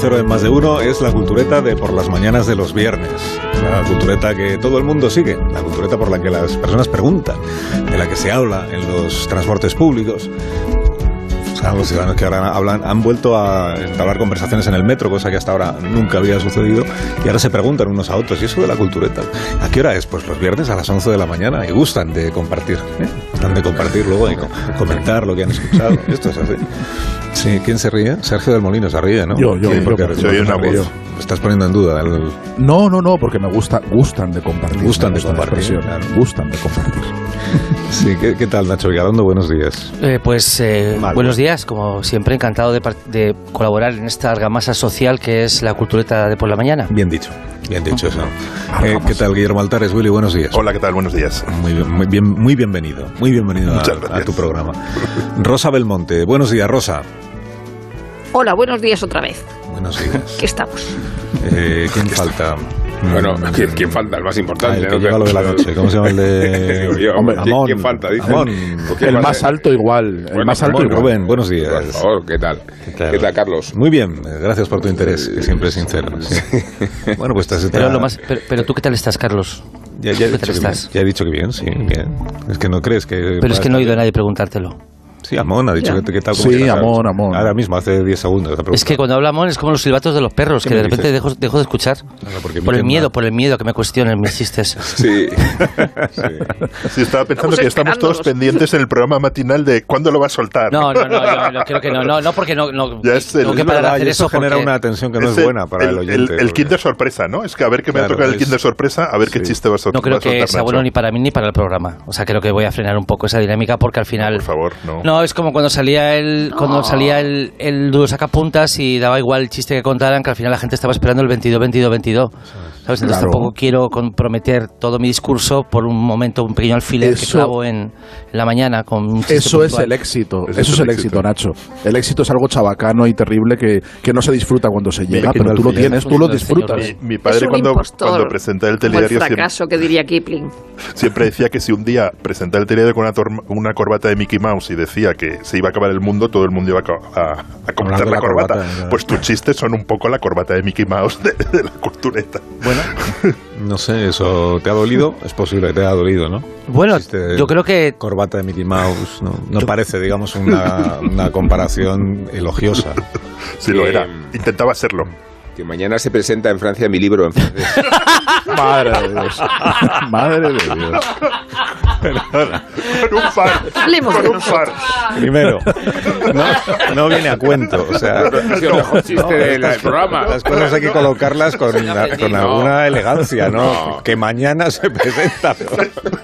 Cero en Más de Uno es la cultureta de por las mañanas de los viernes. La cultureta que todo el mundo sigue, la cultureta por la que las personas preguntan, de la que se habla en los transportes públicos. Los ciudadanos que ahora hablan han vuelto a entablar conversaciones en el metro, cosa que hasta ahora nunca había sucedido, y ahora se preguntan unos a otros, ¿y eso de la cultureta? ¿A qué hora es? Pues los viernes a las 11 de la mañana, y gustan de compartir, ¿eh? gustan de compartir luego co- comentar lo que han escuchado. Esto es así. Sí, ¿quién se ríe? Sergio del Molino se ríe, ¿no? Yo, yo, Sí, yo, porque una voz. Estás poniendo en duda. el- No, no, no, porque me gusta, gustan de compartir. Gustan de compartir, claro. Gustan de compartir. Sí, ¿qué, qué tal, Nacho Vigalondo? Buenos días. Eh, pues eh, buenos días, como siempre, encantado de colaborar en esta argamasa social que es la cultureta de por la mañana. Bien dicho, bien dicho eso. Eh. ¿Qué tal, Guillermo Altares? Willy, buenos días. Hola, ¿qué tal? Buenos días. Muy, bien- muy, bien, muy bienvenido, muy bienvenido a, Muchas gracias. a tu programa. Rosa Belmonte, buenos días, Rosa. Hola, buenos días otra vez. Buenos días. ¿Qué estamos? Eh, ¿Quién falta? Bueno, Mm, ¿quién, quién falta? El más ah, importante. el que ¿no? lleva lo de la noche. ¿Cómo se llama el de...? Digo yo, Hombre, ¿quién, Amón. quién falta? Amón. ¿Por El más alto igual. El Bueno, más alto Amón, igual. Rubén, buenos Por días. favor, ¿qué tal? tal? ¿Qué tal, Carlos? Muy bien, gracias por tu interés, que siempre es sincero. sí. Bueno, pues estás... Pero, lo más, pero, pero tú, ¿qué tal estás, Carlos? Ya, ya he ¿Qué dicho tal que bien, estás? ya he dicho que bien, sí, bien. Es que no crees que... Pero es que no he oído a nadie preguntártelo. Sí, Amón ha dicho Ya. que, que tal como Sí, estás. Amón, Amón. Ahora mismo, hace 10 segundos. Es que cuando hablamos es como los silbatos de los perros, ¿Qué que de repente dejo, dejo de escuchar. Claro, porque Por el miedo, por el miedo que me cuestionen mis chistes. Sí. sí. Sí, estaba pensando Estamos que estamos todos pendientes en el programa matinal de cuándo lo va a soltar. No, no, no, yo, yo creo que no, no, no porque no, no Ya es el- tengo que es parar de verdad, hacer eso eso genera una tensión que no es, el- buena para el, oyente. El, porque- Kinder sorpresa, ¿no? Es que a ver qué me Claro, va a tocar el es- Kinder sorpresa, a ver qué chiste va a, sol- No creo soltar que sea bueno ni para mí ni para el programa. O sea, creo que voy a frenar un poco esa dinámica porque al final... Por favor, no. No, es como cuando salía el cuando salía el, el duro sacapuntas y daba igual el chiste que contaran, que al final la gente estaba esperando el 22, 22, 22. ¿Sabes? Entonces Claro. tampoco quiero comprometer todo mi discurso por un momento, un pequeño alfiler que Eso- clavo en, en la mañana con un Eso es puntual. el éxito. Ese Eso es el éxito, Nacho. El éxito es algo chabacano y terrible que, que no se disfruta cuando se llega, pero tú lo tienes, tú lo disfrutas. Mi, mi Es padre cuando, impostor, cuando presenta el Como el telediario siempre, fracaso que diría Kipling. siempre decía que si un día presentaba el telediario con una, torma- una corbata de Mickey Mouse y decía que se iba a acabar el mundo, todo el mundo iba a, a, a comentar de la, la corbata. corbata. Pues tus chistes son un poco la corbata de Mickey Mouse de, de la cultureta. Bueno, No sé, ¿eso te ha dolido? Es posible que te haya dolido, ¿no? bueno yo creo que Corbata de Mickey Mouse, no, no parece, digamos, una, una comparación elogiosa. Si lo Eh, era. Intentaba serlo. Que mañana se presenta en Francia mi libro en francés. Madre de Dios. Madre de Dios. Con un par. Hablemos de Con un par. Primero, no, no viene a cuento, o sea... Sido el mejor chiste del programa. Las cosas hay que colocarlas con, con alguna elegancia, ¿no? No. Que mañana se presenta.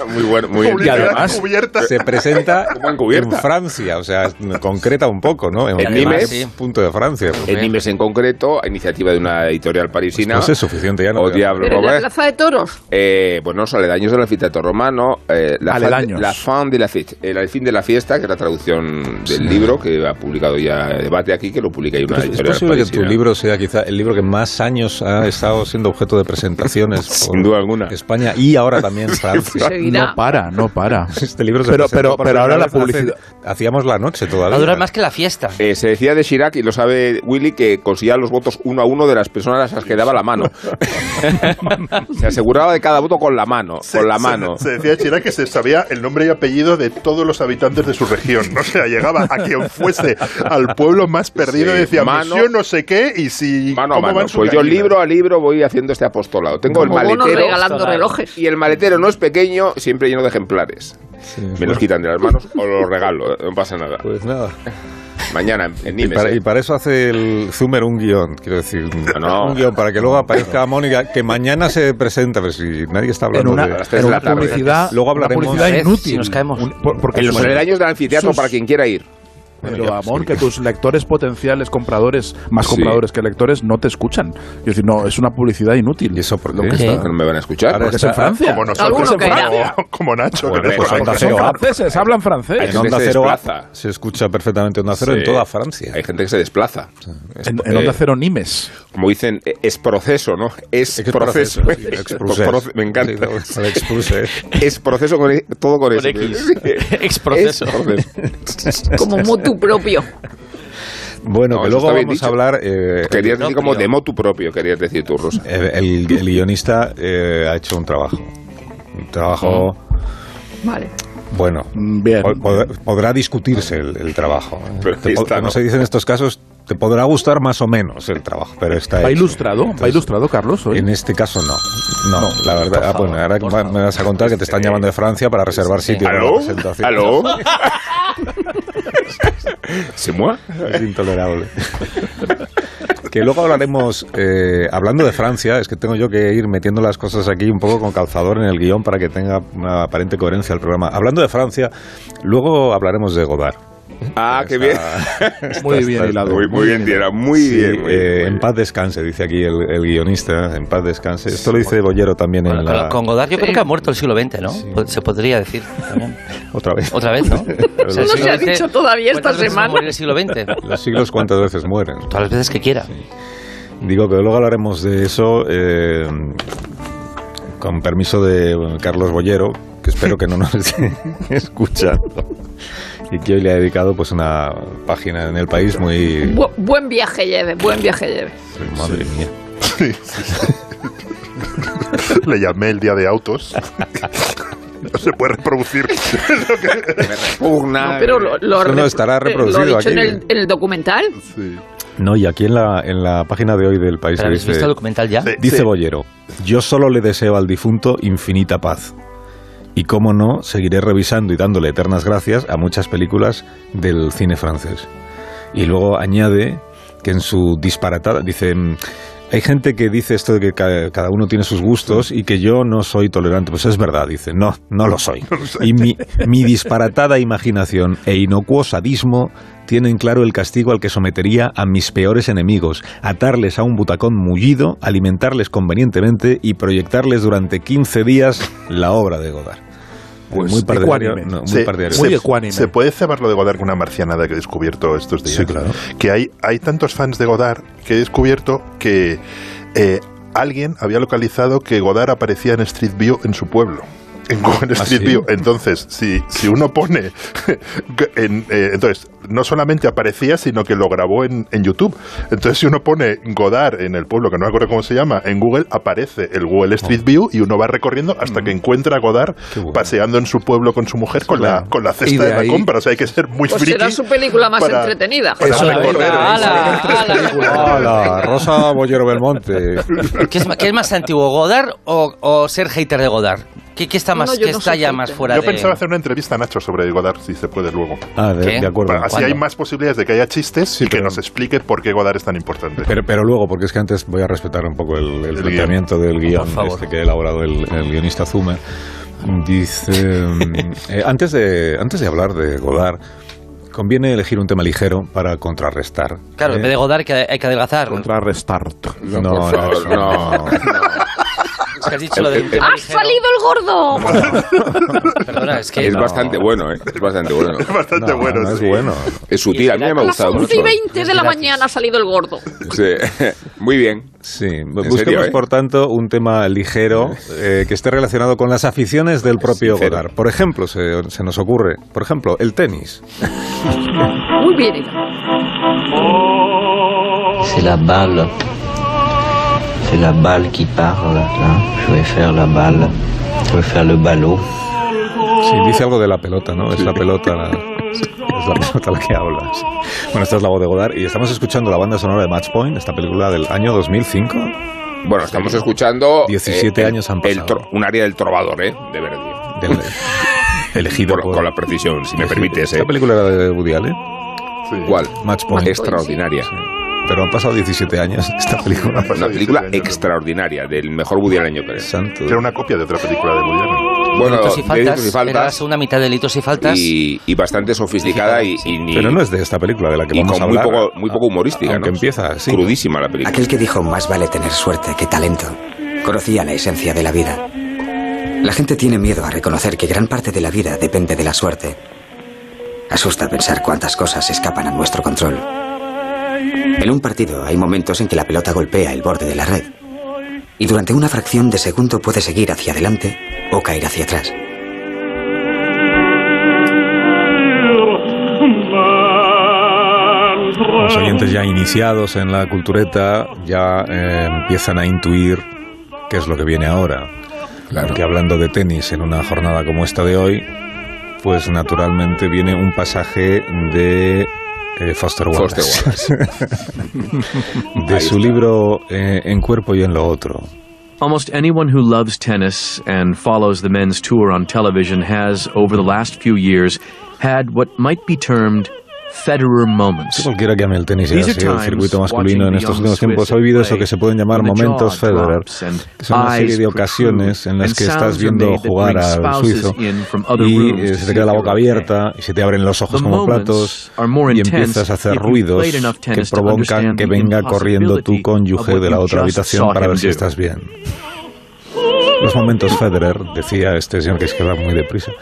Muy bueno, muy bien. Y además- cubierta. Se presenta en. Francia, o sea, concreta un poco, ¿no? En, Nimes. más punto de Francia. En Nimes en concreto, a iniciativa de una editorial parisina. Pues es suficiente ya, ¿no? O Diablo Pero en la plaza de toros. Eh, bueno, los aledaños del anfiteatro romano, eh, la, fin, Aledaños. la fin de la fête, el, el fin de la fiesta, que es la traducción del libro que ha publicado ya Debate aquí, que lo publica ahí una ¿Es, posible que tu libro sea quizá el libro que más años ha estado siendo objeto de presentaciones Sin duda alguna. España y ahora también Francia? No para, no para. Este libro se Pero- pero- pero ahora la vez hace- publicidad- hacíamos la noche va todavía. a durar más que la fiesta. Eh, se decía de Chirac, y lo sabe Willy, que conseguía los votos uno a uno de las personas a las que daba la mano. se aseguraba de cada voto con la mano, Se- con la se- mano. Se, decía Chirac que se, sabía el nombre y apellido de todos los habitantes de su región. O sea, llegaba a quien fuese al pueblo más perdido Sí, y decía, mano- Monsieur no sé qué, y si... Mano a ¿cómo mano. Pues yo gallinas?". libro a libro voy haciendo este apostolado. Tengo Como el maletero. regalando relojes. Y el maletero no es pequeño, siempre lleno de ejemplares. Me los quitan de las manos o los regalo, no pasa nada. Pues nada. Mañana en Y Nimes. para, ¿eh? y para eso hace el Zumer un guion, quiero decir, un, No. un guion para que luego aparezca Mónica, que mañana se presenta, pero si nadie está En hablando una, de... en de la una tarde. publicidad, Luego una hablaremos- publicidad Vez, inútil. si nos caemos. Un- por- porque En los aledaños del anfiteatro sus- para quien quiera ir. Pero, amor, que tus lectores potenciales, compradores, más Sí. compradores que lectores, no te escuchan. Es decir, no, es una publicidad inútil. ¿Y eso por Lo qué? que Sí. está- Que no me van a escuchar. Ahora Porque es en Francia. Como nosotros en. Francia, como Nacho. Bueno, que pues Onda son Cero franceses, hablan francés. En Onda Cero desplaza. se escucha perfectamente Onda Cero Sí. en toda Francia. Hay gente que se desplaza. Es- En, eh, en Onda Cero Nimes. Como dicen, eh, es proceso, ¿no? Es, proceso. proceso, Me encanta. Es proceso con e- todo con, Con eso. X. Exproceso. Es proceso. Como motu propio. Bueno, No, que eso luego vamos a hablar... eh, Querías decir como de motu propio, querías decir tú, Rosa. el, el- el guionista eh, ha hecho un trabajo. Un trabajo... Vale. Bueno, Mm, Bien. po- pod- podrá discutirse el, el trabajo. Pero como ¿no? se dice en estos casos, te podrá gustar más o menos el trabajo, pero está ¿Va hecho. ilustrado? ¿Va ilustrado, Carlos? hoy? En este caso no. No, la verdad. ah, bueno, ahora me vas a contar que te están llamando de Francia para reservar sitio para ¿Aló? presentación. ¿Aló? ¿Se mueve? Es intolerable. que luego hablaremos, eh, hablando de Francia, es que tengo yo que ir metiendo las cosas aquí un poco con calzador en el guion para que tenga una aparente coherencia el programa. Hablando de Francia, luego hablaremos de Godard. Ah, qué bien. Muy bien hilado. Muy, muy bien, Diera. Muy Sí, bien. muy eh, bien, muy en paz descanse, dice aquí el, el guionista, en paz descanse. Esto lo dice Bollero también Bueno, en con- la... Con Godard yo creo que ha muerto el siglo XX, ¿no? Po- Se podría decir también. Otra vez. Otra vez, ¿no? O sea, No se ha dicho todavía esta ¿cuántas veces va a semana? el siglo XX? Los siglos cuántas veces mueren. Todas las veces que quiera. Digo que luego hablaremos de eso eh, con permiso de Carlos Bollero, que espero que no nos esté escuchando. Y que hoy le ha dedicado pues una página en el país muy... Bu- buen viaje lleve, buen viaje lleve. Madre mía. Le llamé el día de autos. No se puede reproducir. lo que- Pugna. No, pero lo, no estará eh, reproducido Lo ha dicho aquí. en el, en el documental. Sí. No, y aquí en la, en la página de hoy del país ¿Pero se ¿Habéis visto dice, el documental ya? Sí. dice Bollero, yo solo le deseo al difunto infinita paz. Y cómo no, seguiré revisando y dándole eternas gracias a muchas películas del cine francés. Y luego añade que en su disparatada, dice, mm, hay gente que dice esto de que ca- cada uno tiene sus gustos y que yo no soy tolerante. Pues es verdad, dice, no, no lo soy. Y mi, mi disparatada imaginación e inocuo sadismo tienen claro el castigo al que sometería a mis peores enemigos, atarles a un butacón mullido, alimentarles convenientemente y proyectarles durante 15 días la obra de Godard. Pues muy partidario, ecuánime. no, muy Se- partidario. Muy se, ecuánime. se puede cebar lo de Godard con una marcianada que he descubierto estos días. Sí, claro. Que hay, hay tantos fans de Godard que he descubierto que eh, alguien había localizado que Godard aparecía en Street View en su pueblo. En Google ¿Ah, Street sí? View. Entonces, si, si uno pone. en, eh, entonces, no solamente aparecía, sino que lo grabó en, en YouTube. Entonces, si uno pone Godard en el pueblo, que no me acuerdo cómo se llama, en Google, aparece el Google Street View y uno va recorriendo hasta que encuentra a Godard bueno. paseando en su pueblo con su mujer con, la, con la cesta de de, la ahí- compra. O sea, hay que ser muy Pues friki. será su película más para- entretenida. para Eso, recorrer. ¡Hala! Hola, Rosa Bollero Belmonte. ¿Qué es, ma- qué es más antiguo, Godard o, o ser hater de Godard? ¿Qué, qué está No, más, yo qué no está ya más fuera Yo de...? pensaba hacer una entrevista a Nacho sobre Godard, si se puede luego. Ah, de, de acuerdo. Para- así ¿Cuándo? hay más posibilidades de que haya chistes Sí, y que pero- nos explique por qué Godard es tan importante. Pero, pero luego, porque es que antes voy a respetar un poco el, el El planteamiento del guion Por favor. este que ha elaborado el, el guionista Zumer. Dice, eh, antes, de, antes de hablar de Godard, conviene elegir un tema ligero para contrarrestar. Claro, ¿eh? en vez de Godard hay que, hay que adelgazar. Contrarrestar. No, no, no. no. Que has dicho lo del tema ¡Ha ligero. salido el gordo! Perdona, es que... Es no. bastante bueno, ¿eh? Es bastante bueno. Es bastante No, bueno. no es sí. bueno. Es sutil, a mí me ha A las gustado 11 mucho. y 20 de la mañana ha salido el gordo. Sí. Muy bien. Sí, serio, busquemos eh? por tanto un tema ligero eh, que esté relacionado con las aficiones del propio. Godard. Por ejemplo, se, se nos ocurre, por ejemplo, el tenis. Muy bien. Ida. C'est la balle. C'est la balle qui parle, là. Je vais faire la balle. Je vais faire le ballot. Sí, dice algo de la pelota, ¿no? Es la pelota la, es la pelota la que habla. sí. Bueno, esta es la voz de Godard y estamos escuchando la banda sonora de Match Point, esta película del año 2005. Bueno, estamos escuchando... 17 el- años han el pasado. tro- un área del trovador, ¿eh? De Verdi. Del- elegido Por- por- con la precisión, si me permites, ¿eh? Esta película era de Woody Allen, ¿Cuál? Match Point. Extraordinaria. Pero han pasado 17 años esta película. Una película extraordinaria, del mejor Woody Allen, yo creo. Santo. Era una copia de otra película de Woody Allen. Bueno, Delitos y faltas, y faltas. era la segunda mitad de delitos y faltas. y, y bastante sofisticada y, y ni- Pero no es de esta película de la que y vamos con a muy poco, muy poco humorística, Aunque ¿no? empieza. Crudísima la película. Aquel que dijo más vale tener suerte que talento, conocía la esencia de la vida. La gente tiene miedo a reconocer que gran parte de la vida depende de la suerte. Asusta pensar cuántas cosas escapan a nuestro control. En un partido hay momentos en que la pelota golpea el borde de la red. Y durante una fracción de segundo puede seguir hacia adelante o caer hacia atrás. Los oyentes ya iniciados en la cultureta ya eh, empiezan a intuir qué es lo que viene ahora. Porque hablando de tenis en una jornada como esta de hoy, pues naturalmente viene un pasaje de eh, Foster Wallace. Foster de su libro eh, En cuerpo y en lo otro. Almost anyone who loves tennis and follows the men's tour on television has, over the last few years, had what might be termed Federer moments. Cualquiera que ame el tenis y are sido el times circuito masculino watching en estos young últimos tiempos ha vivido eso que se pueden llamar momentos Federer, que son una serie eyes de ocasiones en las que and estás viendo jugar al spouses suizo in from other y rooms eh, se te queda la boca abierta y se te abren los ojos The como moments platos are more y intense empiezas a hacer ruidos played enough que provocan que venga corriendo tu cónyuge de la otra habitación para ver si estás bien. Los momentos Federer, decía este señor que es que va muy deprisa,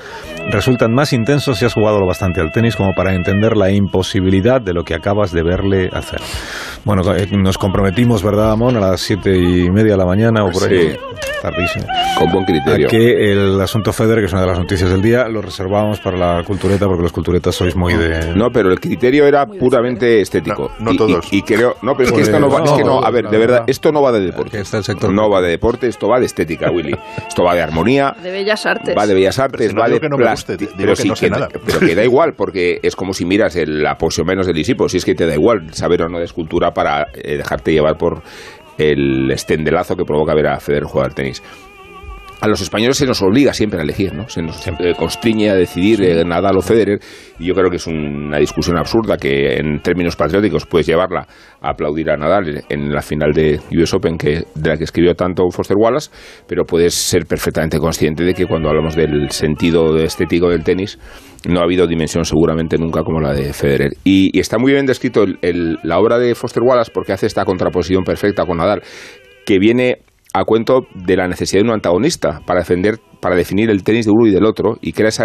resultan más intensos si has jugado lo bastante al tenis como para entender la imposibilidad de lo que acabas de verle hacer. Bueno, eh, nos comprometimos, ¿verdad, Amón? A las siete y media de la mañana o por ahí. Sí. Tardísimo. Con buen criterio. A que el asunto Federer, que es una de las noticias del día, lo reservamos para la cultureta porque los culturetas sois muy de... No, pero el criterio era puramente estético. No- no Y- todos. Y, y creo, no, pero es que Pues, esto no va, es que no, no, a ver, de verdad, esto no va de deporte. Está el sector- No va de deporte, esto va de estética, Willy. Esto va de armonía, De bellas artes. va de bellas artes, no va de guste, pero que sí no sé que- nada. Pero que da igual, porque es como si miras el aposio menos del Lisipo, si es que te da igual saber o no de escultura para eh, dejarte llevar por el estendelazo que provoca ver a Federer jugar al tenis. A los españoles se nos obliga siempre a elegir, ¿no? Se nos eh, constriñe a decidir eh, Nadal o Federer y yo creo que es una discusión absurda que en términos patrióticos puedes llevarla a aplaudir a Nadal en la final de US Open que, de la que escribió tanto Foster Wallace, pero puedes ser perfectamente consciente de que cuando hablamos del sentido estético del tenis no ha habido dimensión seguramente nunca como la de Federer. Y, y está muy bien descrito el- el- la obra de Foster Wallace porque hace esta contraposición perfecta con Nadal, que viene a cuento de la necesidad de un antagonista para defender, para definir el tenis de uno y del otro, y crea ese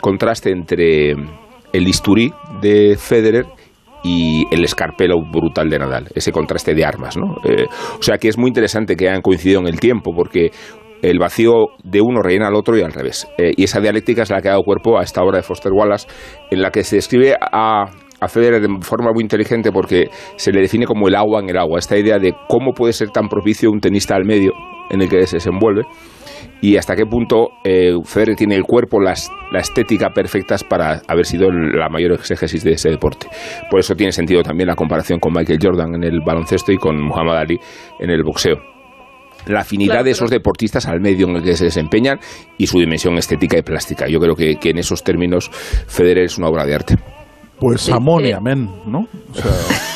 contraste entre el bisturí de Federer y el escarpelo brutal de Nadal, ese contraste de armas, ¿no? Eh, o sea que es muy interesante que hayan coincidido en el tiempo, porque el vacío de uno rellena al otro y al revés. Eh, y esa dialéctica es la que ha dado cuerpo a esta obra de Foster Wallace, en la que se describe a, a Federer de forma muy inteligente porque se le define como el agua en el agua, esta idea de cómo puede ser tan propicio un tenista al medio en el que se desenvuelve y hasta qué punto eh, Federer tiene el cuerpo, las, la estética perfectas para haber sido la mayor exégesis de ese deporte. Por eso tiene sentido también la comparación con Michael Jordan en el baloncesto y con Muhammad Ali en el boxeo. La afinidad Claro, de esos deportistas al medio en el que se desempeñan y su dimensión estética y plástica. Yo creo que, que en esos términos Federer es una obra de arte. Pues Sí, amón y eh. amén, ¿no? O sea,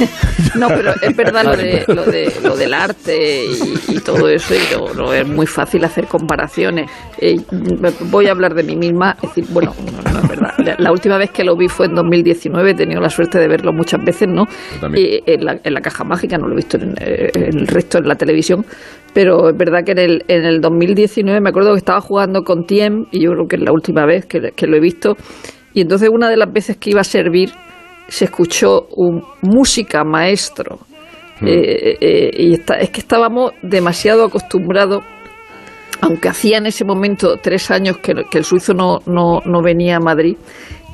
No, pero es verdad lo, de, lo, de, lo del arte y, y todo eso, y no, no es muy fácil hacer comparaciones. Eh, voy a hablar de mí misma, es decir, bueno, no, no es verdad. La, la última vez que lo vi fue en 2019, he tenido la suerte de verlo muchas veces, ¿no? también. Y en, la, en la caja mágica, no lo he visto en, eh, en el resto en la televisión, pero es verdad que en el, en el 2019 me acuerdo que estaba jugando con Tiem, y yo creo que es la última vez que, que lo he visto, y entonces una de las veces que iba a servir se escuchó un música maestro. Eh, eh, y está- es que estábamos demasiado acostumbrados, aunque hacía en ese momento tres años que, que el suizo no, no, no venía a Madrid.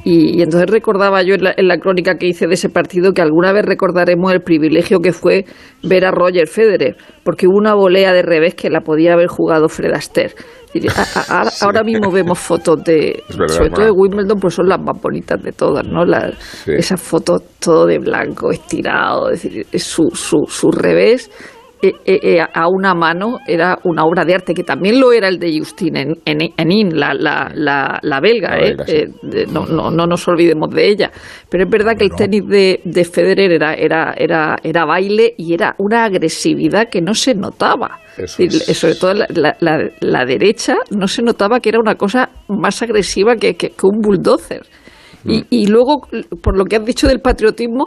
Y, y entonces recordaba yo en la, en la crónica que hice de ese partido que alguna vez recordaremos el privilegio que fue ver a Roger Federer, porque hubo una volea de revés que la podía haber jugado Fred Astaire. Ahora, mismo vemos fotos de, verdad, sobre todo de. Wimbledon, pues son las más bonitas de todas, ¿no? Las- Sí. Esas fotos todo de blanco, estirado, es decir, es su, su, su revés. Eh, eh, eh, a una mano era una obra de arte que también lo era el de Justine en, en, Enin, la, la, la, la belga, La ¿eh? belga, sí. Eh, de- no, no, no nos olvidemos de ella. Pero es verdad que el tenis de, de Federer era, era, era, era baile y era una agresividad que no se notaba. Eso es. Sobre todo la, la- la- la derecha no se notaba que era una cosa más agresiva que, que- que un bulldozer. Mm. Y, y luego, por lo que has dicho del patriotismo,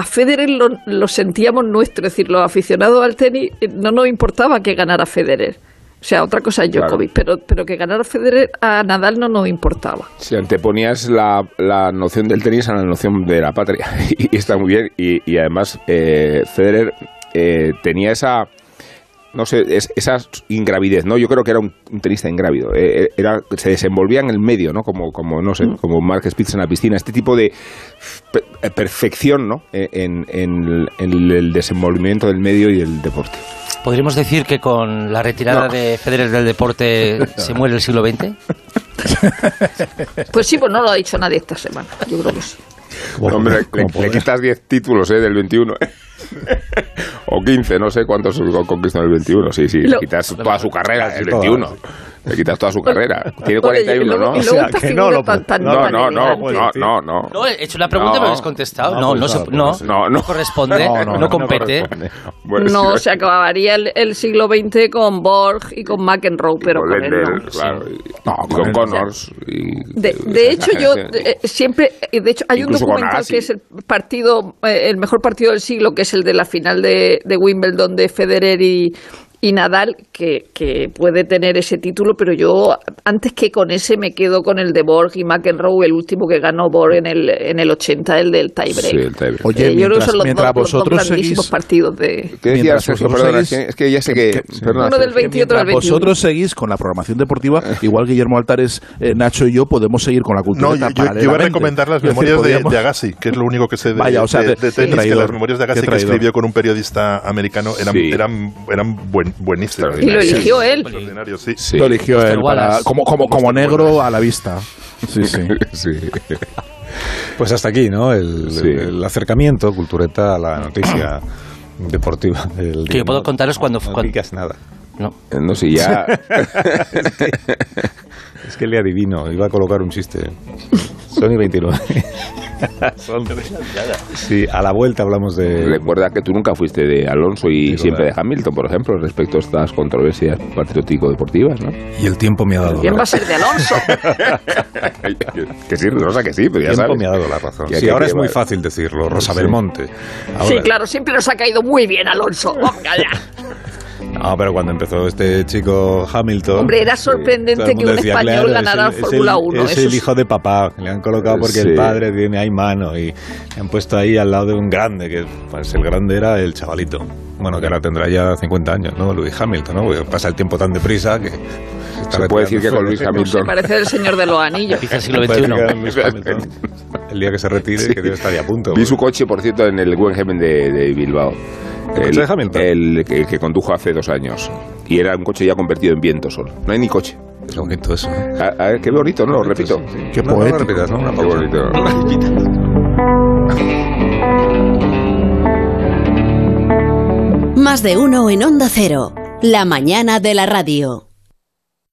a Federer lo, lo sentíamos nuestro, es decir, los aficionados al tenis eh, no nos importaba que ganara Federer. O sea, otra cosa es Claro. Djokovic, pero, pero que ganara Federer a Nadal no nos importaba. Si anteponías la, la noción del tenis a la noción de la patria. Y, está muy bien. Y, y además, eh, Federer eh, tenía esa. No sé, es- esa ingravidez, ¿no? Yo creo que era un, un tenista ingrávido. Eh, eh, era, se desenvolvía en el medio, ¿no? Como, como no sé, como Mark Spitz en la piscina. Este tipo de eh, perfección, ¿no? En, en- en el desenvolvimiento del medio y del deporte. ¿Podríamos decir que con la retirada No. de Federer del deporte se muere el siglo XX? Pues sí, pues no lo ha dicho nadie esta semana. Yo creo que sí. Hombre, le- le, quitas 10 títulos ¿eh? del 21. o 15, no sé cuántos conquistó en el 21. Sí, sí, le Lo- quitas toda su carrera todas. 21. Le quitas toda su carrera. Tiene Oye, y 41, luego- ¿no? y O luego sea, que no lo tan, tan- No, no, no, no, no, no. No, he hecho una pregunta No. y me habéis contestado. No, No, no, no, no, no. corresponde, No, no, no, no, no compete. corresponde. Bueno, no, sí, se acabaría el, el siglo XX con Borg y con McEnroe, pero con él no. claro, y, No, y con con. Connors. y- De, y de hecho, yo eh, siempre, eh, de hecho, hay Incluso un documental que es el partido, eh, el mejor partido del siglo, que es el de la final de, de Wimbledon de Federer y, y Nadal, que, que puede tener ese título, pero yo antes que con ese me quedo con el de Borg y McEnroe, el último que ganó Borg en el, en el 80, el del tiebreak. Sí, el tiebreak. Oye, Eh, yo creo que mientras, son los mientras dos, los dos vosotros grandísimos seguís... partidos de... ¿Qué decías, Mientras Sergio? vosotros Perdona, seguís- es que- ya sé que... que- perdona, Uno del Sergio. 20 y otro del Mientras 21. vosotros seguís con la programación deportiva, igual Guillermo Altares, eh, Nacho y yo podemos seguir con la cultura. No, yo, yo- yo iba a recomendar las memorias de, de Agassi, que es lo único que sé de, Vaya, o sea, de- de- tenis, que las memorias de Agassi que escribió con un periodista americano eran, Sí. eran, eran buen- buenísimas. Y lo eligió él. Sí. Lo eligió él para- Wallace. Como, como, como Mr. negro a la vista. Sí, sí. Sí. Pues hasta aquí, ¿no? El, Sí. el acercamiento, cultureta, a la noticia deportiva. del Que yo puedo ¿no? contaros cuando- No cuando- digas nada. No. No sé, ya... Es que le adivino, iba a colocar un chiste. Sony 29. Son- Sí, a la vuelta hablamos de... Recuerda que tú nunca fuiste de Alonso y Sí, siempre de. Hamilton, por ejemplo, respecto a estas controversias patriótico-deportivas, ¿no? Y el tiempo me ha dado ¿Quién la va a ser de Alonso? que sí, Rosa, que sí, pero ya El tiempo sabes. me ha dado la razón. Sí, ahora es muy fácil decirlo, Rosa Sí. Belmonte. Ahora- Sí, claro, siempre nos ha caído muy bien Alonso. Venga ya. No, pero cuando empezó este chico Hamilton... Hombre, era sorprendente que un decía, español claro, ganara Fórmula es el- 1. Es el hijo de papá, que le han colocado porque Sí. el padre tiene ahí mano y le han puesto ahí al lado de un grande, que pues el grande era el chavalito. Bueno, que ahora tendrá ya 50 años, ¿no? Luis Hamilton, ¿no? Porque pasa el tiempo tan deprisa que... está Se puede decir que con. Luis Se Hamilton... parece el señor de los anillos. El siglo XXI. El día que se retire, Sí. que debe estar ya a punto. Vi su coche, por cierto, en el Guggenheim de, de Bilbao. ¿El coche de Hamilton? El que, que condujo hace dos años. Y era un coche ya convertido en viento solo. No hay ni coche. Es bonito eso. ¿eh? A, a ver, qué bonito, ¿no? Lo repito. Qué No, no lo poético. repitas, ¿no? Una Qué bonito. Más de uno en Onda Cero. La mañana de la radio.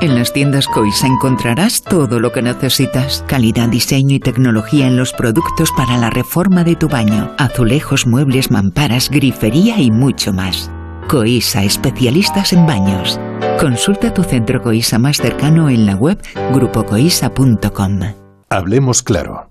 En las tiendas Coisa encontrarás todo lo que necesitas. Calidad, diseño y tecnología en los productos para la reforma de tu baño. Azulejos, muebles, mamparas, grifería y mucho más. Coisa, especialistas en baños. Consulta tu centro Coisa más cercano en la web grupocoisa.com. Hablemos claro.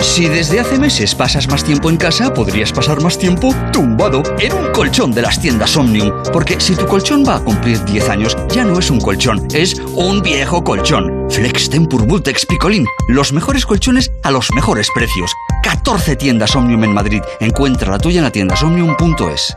Si desde hace meses pasas más tiempo en casa, podrías pasar más tiempo tumbado en un colchón de las tiendas Omnium. Porque si tu colchón va a cumplir 10 años, ya no es un colchón, es un viejo colchón. Flex Tempur Vultex Picolín, los mejores colchones a los mejores precios. 14 tiendas Omnium en Madrid. Encuentra la tuya en la tiendasomnium.es.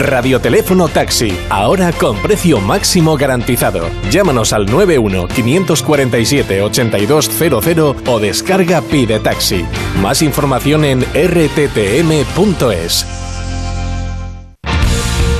Radioteléfono Taxi, ahora con precio máximo garantizado. Llámanos al 91-547-8200 o descarga Pide Taxi. Más información en rttm.es.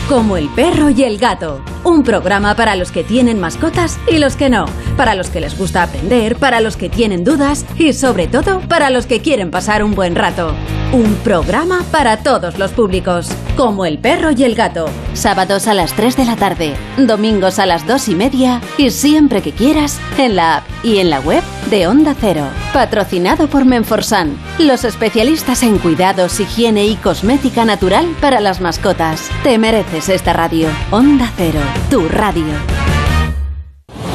Como el perro y el gato. Un programa para los que tienen mascotas y los que no. Para los que les gusta aprender, para los que tienen dudas y sobre todo para los que quieren pasar un buen rato. Un programa para todos los públicos. Como el perro y el gato. Sábados a las 3 de la tarde, domingos a las 2 y media y siempre que quieras en la app y en la web de Onda Cero. Patrocinado por Menforsan, los especialistas en cuidados, higiene y cosmética natural para las mascotas. Te mereces esta radio. Onda Cero, tu radio.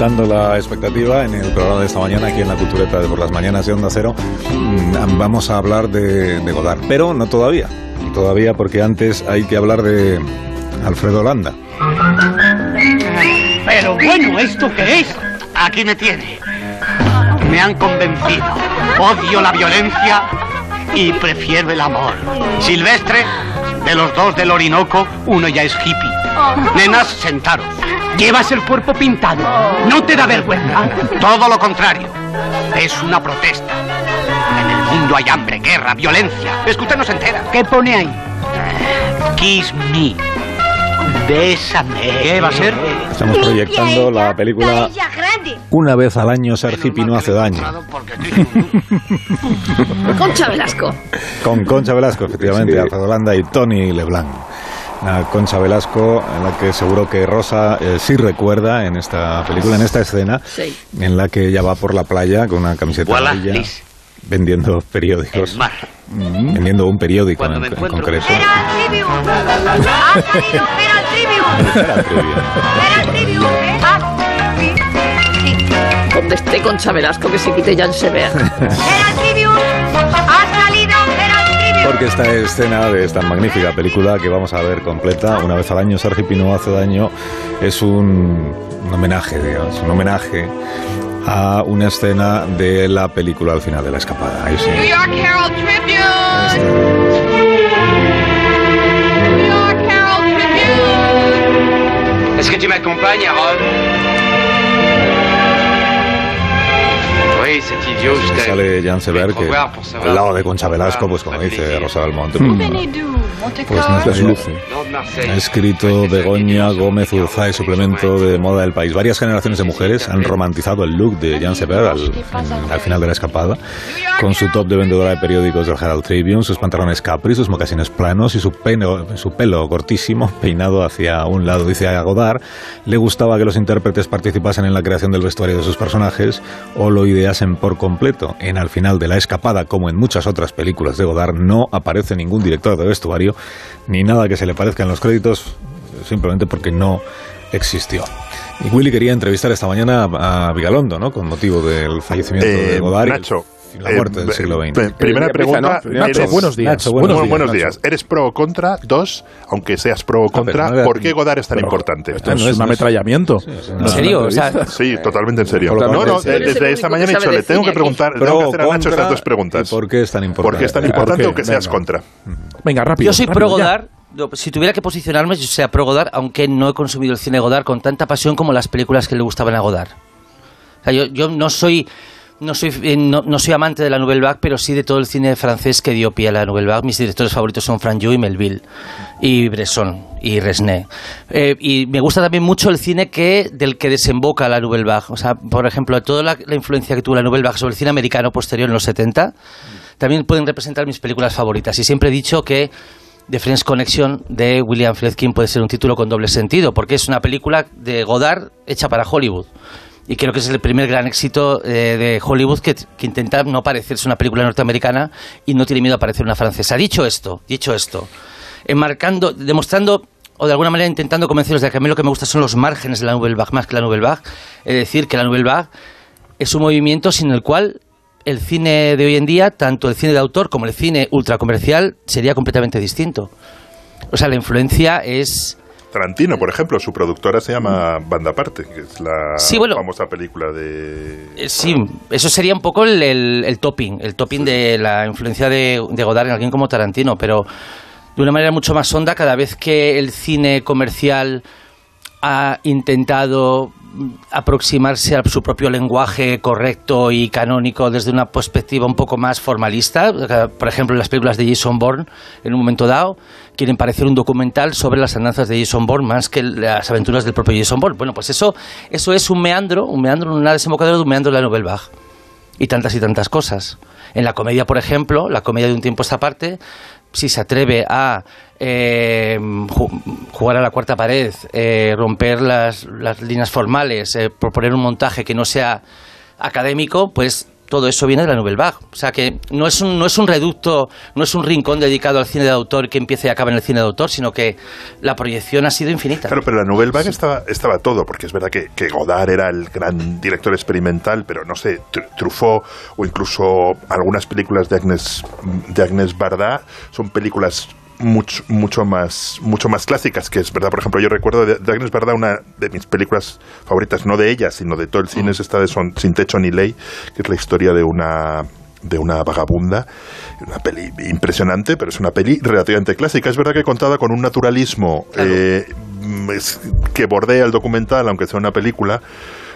La expectativa en el programa de esta mañana, aquí en la Cultureta de por las mañanas de Onda Cero. Mm, Vamos a hablar de, de Godard, pero no todavía. Todavía porque antes hay que hablar de Alfredo Landa. Pero bueno, ¿esto qué es? Aquí me tiene. Me han convencido. Odio la violencia y prefiero el amor. Silvestre, de los dos del Orinoco, uno ya es hippie. Nenas, sentaros. Llevas el cuerpo pintado. ¿No te da vergüenza? Todo lo contrario. Es una protesta. En el mundo hay hambre, guerra, violencia. Es que usted no se entera. ¿Qué pone ahí? Kiss me. Bésame. ¿Qué va a ser? Estamos proyectando la película Una vez al año ser hippie no hace daño. Concha Velasco. Con Concha Velasco, efectivamente, Alfredo Landa y Tony Leblanc. A Concha Velasco, en la que seguro que Rosa eh, sí recuerda en esta película, en esta escena, Sí. en la que ella va por la playa con una camiseta Voilà, amarilla, Liz. vendiendo periódicos. El mar. Mm, Vendiendo un periódico en, Cuando me en encuentro- concreto. Donde esté Concha Velasco, que se quite Jan Sever. Porque esta escena de esta magnífica película que vamos a ver completa una vez al año, Sergio Pino hace daño, es un, un homenaje, digamos, un homenaje a una escena de la película al final de la escapada. Ahí sí. New York Herald Tribune. New York Herald Tribune. Est-ce que tu m'accompagnes, Harold T'ai... Sale Jan Sever, que al lado de Concha Velasco, pues como dice Rosa del Monte, Hmm. pues no Les luce. Lord Marseille. Ha escrito Begoña Gómez Urzay, suplemento de moda del país. Varias generaciones de mujeres han romantizado el look de Jan Sever al, al final de la escapada, con su top de vendedora de periódicos del Herald Tribune, sus pantalones capri, sus mocasines planos y su, pelo- su pelo cortísimo, peinado hacia un lado. Dice a Godard, le gustaba que los intérpretes participasen en la creación del vestuario de sus personajes o lo ideasen por completo. En Al final de la escapada, como en muchas otras películas de Godard, no aparece ningún director de vestuario ni nada que se le parezca en los créditos, simplemente porque no existió. Y Willy quería entrevistar esta mañana a Vigalondo, ¿no? Con motivo del fallecimiento de Eh, Godard Nacho, la muerte eh, del siglo eh, XX. Primera pregunta. Nacho, ¿eres- buenos días. Nacho, Buenos, buenos buenos, días, días. ¿Eres pro o contra? Dos, aunque seas pro o contra, pero no ¿por qué Godard es tan Pero importante? Esto es un ametrallamiento. ¿En serio? O sea, Sí, totalmente en serio. No, no, desde esta mañana he dicho, le tengo que preguntar, Pro tengo que o hacer a Nacho contra, estas dos preguntas. ¿y ¿Por qué es tan importante? ¿Por qué es tan ¿Por importante qué? o que seas Venga. contra? Venga, rápido. yo soy pro. Godard. Si tuviera que posicionarme, yo sea pro Godard, aunque no he consumido el cine Godard con tanta pasión como las películas que le gustaban a Godard. O sea, yo, yo no soy no soy eh, no, soy amante de la Nouvelle Vague, pero sí de todo el cine francés que dio pie a la Nouvelle Vague. Mis directores favoritos son Franjoux y Melville y Bresson y Resné. Eh, y me gusta también mucho el cine que del que desemboca la Nouvelle Vague. O sea, por ejemplo, toda la, influencia que tuvo la Nouvelle Vague sobre el cine americano posterior en los 70 también pueden representar mis películas favoritas. Y siempre he dicho que The Friends Connection de William Friedkin puede ser un título con doble sentido, porque es una película de Godard hecha para Hollywood. Y creo que es el primer gran éxito eh, de Hollywood que, que intenta no parecerse una película norteamericana y no tiene miedo a parecer una francesa. Dicho esto, dicho esto, enmarcando, demostrando o de alguna manera intentando convenceros de que a mí lo que me gusta son los márgenes de la Nouvelle Vague más que la Nouvelle Vague, es decir, que la Nouvelle Vague es un movimiento sin el cual el cine de hoy en día, tanto el cine de autor como el cine ultracomercial, sería completamente distinto. O sea, la influencia es... Tarantino, por ejemplo, su productora se llama Banda Aparte, que es la Sí, bueno. famosa película de... eh, Sí, eso sería un poco el, el- el topping, el topping de la influencia de, de Godard en alguien como Tarantino, pero de una manera mucho más honda cada vez que el cine comercial ha intentado mm, aproximarse a su propio lenguaje correcto y canónico desde una perspectiva un poco más formalista. Por ejemplo, las películas de Jason Bourne, en un momento dado, quieren parecer un documental sobre las andanzas de Jason Bourne más que las aventuras del propio Jason Bourne. Bueno, pues eso, eso es un meandro, un meandro, una desembocadura de un meandro de la Nouvelle Vague. Y tantas y tantas cosas. En la comedia, por ejemplo, la comedia de un tiempo a esta parte, si se atreve a eh, ju- jugar a la cuarta pared, eh, romper las, las líneas formales, eh, proponer un montaje que no sea académico, pues todo eso viene de la Nouvelle Vague. O sea que no es un, no es un reducto, no es un rincón dedicado al cine de autor que empieza y acaba en el cine de autor, sino que la proyección ha sido infinita. Claro, pero la Nouvelle Vague estaba, estaba todo, porque es verdad que, que Godard era el gran director experimental, pero no sé, Tr- Truffaut o incluso algunas películas de Agnes, de Agnes Varda son películas mucho, mucho, más, mucho más clásicas, que es verdad, por ejemplo, yo recuerdo de, de Agnes Varda una de mis películas favoritas, no de ella, sino de todo el cine, es esta de Son- Sin Techo ni Ley, que es la historia de una de una vagabunda, una peli impresionante, pero es una peli relativamente clásica. Es verdad que contada con un naturalismo eh, mm, es- que bordea el documental, aunque sea una película,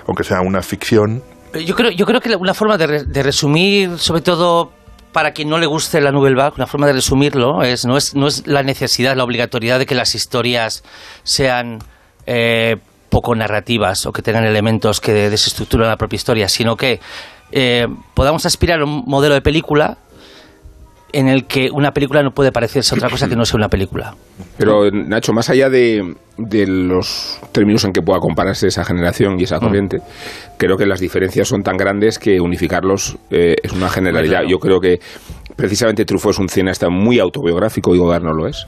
aunque sea una ficción. Yo creo, yo creo que una forma de, re- de resumir, sobre todo para quien no le guste la Nouvelle Vague, una forma de resumirlo es no es, no es la necesidad, la obligatoriedad de que las historias sean eh, poco narrativas o que tengan elementos que desestructuran la propia historia, sino que eh, podamos aspirar a un modelo de película en el que una película no puede parecerse a otra cosa que no sea una película. Pero, Nacho, más allá de, de los términos en que pueda compararse esa generación y esa corriente, creo que las diferencias son tan grandes que unificarlos eh, es una generalidad. Yo creo que precisamente Truffaut es un cineasta muy autobiográfico y Godard no lo es.